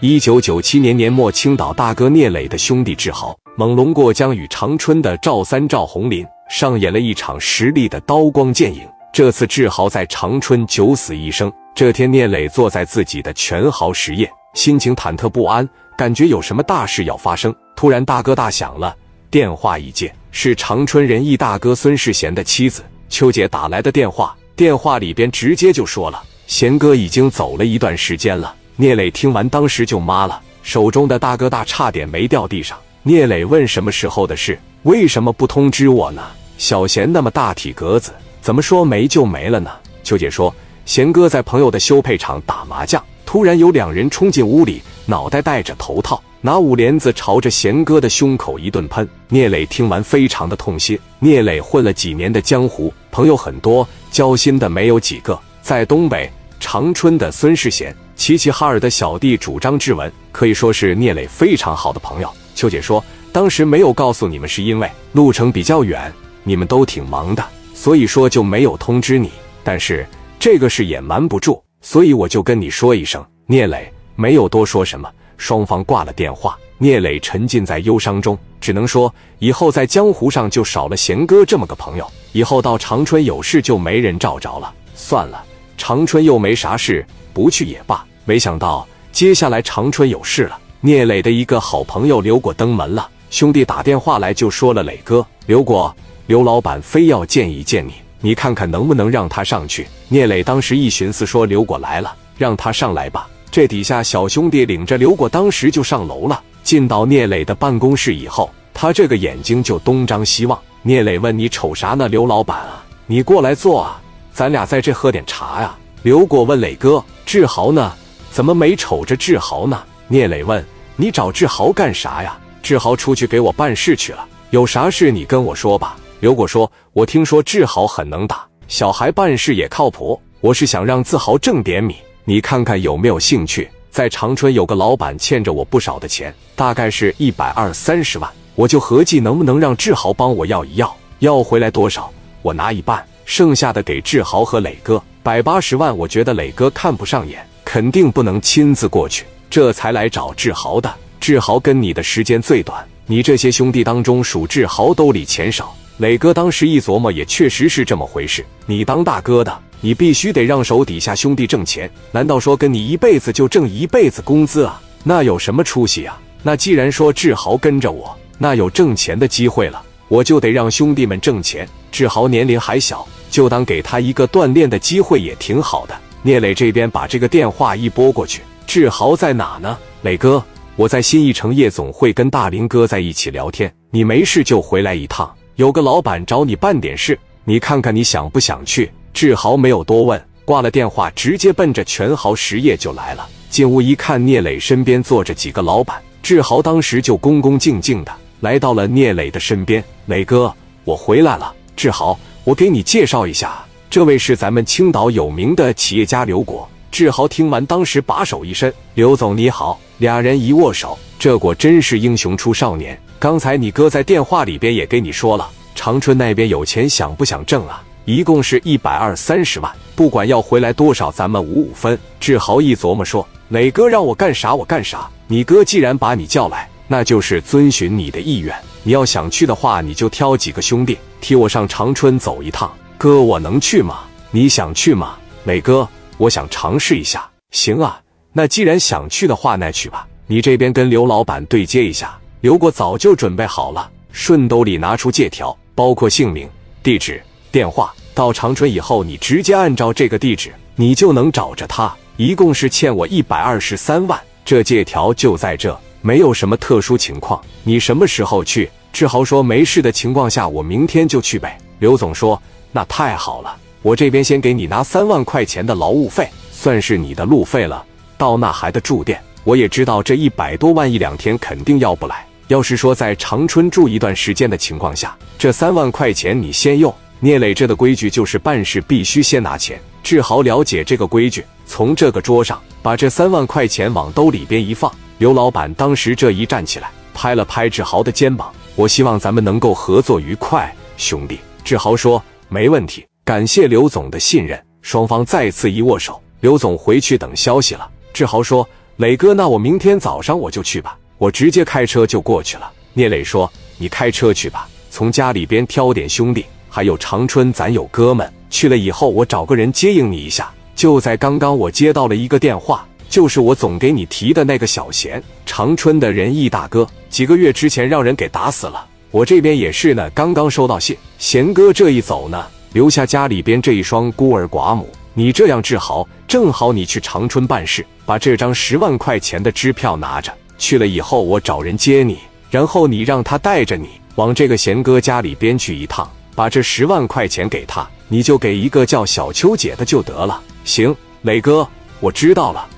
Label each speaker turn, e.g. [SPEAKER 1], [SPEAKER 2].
[SPEAKER 1] 一九九七年年末，青岛大哥聂磊的兄弟志豪猛龙过江，与长春的赵三赵红林上演了一场实力的刀光剑影。这次志豪在长春九死一生。这天，聂磊坐在自己的全豪实业，心情忐忑不安，感觉有什么大事要发生。突然，大哥大响了，电话一接，是长春人义大哥孙世贤的妻子邱姐打来的电话。电话里边直接就说了：“贤哥已经走了一段时间了。”聂磊听完，当时就麻了，手中的大哥大差点没掉地上。聂磊问：“什么时候的事？为什么不通知我呢？”小贤那么大体格子，怎么说没就没了呢？秋姐说：“贤哥在朋友的修配厂打麻将，突然有两人冲进屋里，脑袋戴着头套，拿五帘子朝着贤哥的胸口一顿喷。”聂磊听完非常的痛心。聂磊混了几年的江湖，朋友很多，交心的没有几个。在东北长春的孙世贤。齐齐哈尔的小弟主张志文，可以说是聂磊非常好的朋友。秋姐说，当时没有告诉你们，是因为路程比较远，你们都挺忙的，所以说就没有通知你。但是这个事也瞒不住，所以我就跟你说一声。聂磊没有多说什么，双方挂了电话。聂磊沉浸在忧伤中，只能说以后在江湖上就少了贤哥这么个朋友，以后到长春有事就没人罩着了。算了，长春又没啥事。不去也罢，没想到接下来长春有事了。聂磊的一个好朋友刘果登门了，兄弟打电话来就说了：“磊哥，刘果，刘老板非要见一见你，你看看能不能让他上去。”聂磊当时一寻思，说：“刘果来了，让他上来吧。”这底下小兄弟领着刘果，当时就上楼了。进到聂磊的办公室以后，他这个眼睛就东张西望。聂磊问：“你瞅啥呢，刘老板啊？你过来坐啊，咱俩在这喝点茶呀。”刘果问磊哥。志豪呢？怎么没瞅着志豪呢？聂磊问：“你找志豪干啥呀？”志豪出去给我办事去了。有啥事你跟我说吧。刘果说：“我听说志豪很能打，小孩办事也靠谱。我是想让自豪挣点米，你看看有没有兴趣？在长春有个老板欠着我不少的钱，大概是一百二三十万。我就合计能不能让志豪帮我要一要，要回来多少，我拿一半，剩下的给志豪和磊哥。”百八十万，我觉得磊哥看不上眼，肯定不能亲自过去，这才来找志豪的。志豪跟你的时间最短，你这些兄弟当中数志豪兜里钱少。磊哥当时一琢磨，也确实是这么回事。你当大哥的，你必须得让手底下兄弟挣钱，难道说跟你一辈子就挣一辈子工资啊？那有什么出息啊？那既然说志豪跟着我，那有挣钱的机会了，我就得让兄弟们挣钱。志豪年龄还小。就当给他一个锻炼的机会也挺好的。聂磊这边把这个电话一拨过去，志豪在哪呢？磊哥，我在新一城夜总会跟大林哥在一起聊天，你没事就回来一趟。有个老板找你办点事，你看看你想不想去？志豪没有多问，挂了电话，直接奔着全豪实业就来了。进屋一看，聂磊身边坐着几个老板，志豪当时就恭恭敬敬的来到了聂磊的身边。磊哥，我回来了。志豪。我给你介绍一下，这位是咱们青岛有名的企业家刘果。志豪听完，当时把手一伸：“刘总你好。”俩人一握手，这果真是英雄出少年。刚才你哥在电话里边也给你说了，长春那边有钱，想不想挣啊？一共是一百二三十万，不管要回来多少，咱们五五分。志豪一琢磨说：“磊哥让我干啥我干啥。你哥既然把你叫来，那就是遵循你的意愿。你要想去的话，你就挑几个兄弟。”替我上长春走一趟，哥，我能去吗？你想去吗？磊哥，我想尝试一下。行啊，那既然想去的话，那去吧。你这边跟刘老板对接一下。刘果早就准备好了，顺兜里拿出借条，包括姓名、地址、电话。到长春以后，你直接按照这个地址，你就能找着他。一共是欠我一百二十三万，这借条就在这，没有什么特殊情况。你什么时候去？志豪说：“没事的情况下，我明天就去呗。”刘总说：“那太好了，我这边先给你拿三万块钱的劳务费，算是你的路费了。到那还得住店，我也知道这一百多万一两天肯定要不来。要是说在长春住一段时间的情况下，这三万块钱你先用。聂磊这的规矩就是办事必须先拿钱。志豪了解这个规矩，从这个桌上把这三万块钱往兜里边一放。刘老板当时这一站起来，拍了拍志豪的肩膀。”我希望咱们能够合作愉快，兄弟。志豪说：“没问题，感谢刘总的信任。”双方再次一握手。刘总回去等消息了。志豪说：“磊哥，那我明天早上我就去吧，我直接开车就过去了。聂磊说：“你开车去吧，从家里边挑点兄弟，还有长春，咱有哥们。去了以后，我找个人接应你一下。”就在刚刚，我接到了一个电话，就是我总给你提的那个小贤，长春的仁义大哥，几个月之前让人给打死了。我这边也是呢，刚刚收到信，贤哥这一走呢，留下家里边这一双孤儿寡母。你这样志豪，正好你去长春办事，把这张十万块钱的支票拿着去了以后，我找人接你，然后你让他带着你往这个贤哥家里边去一趟，把这十万块钱给他，你就给一个叫小秋姐的就得了。行，磊哥，我知道了。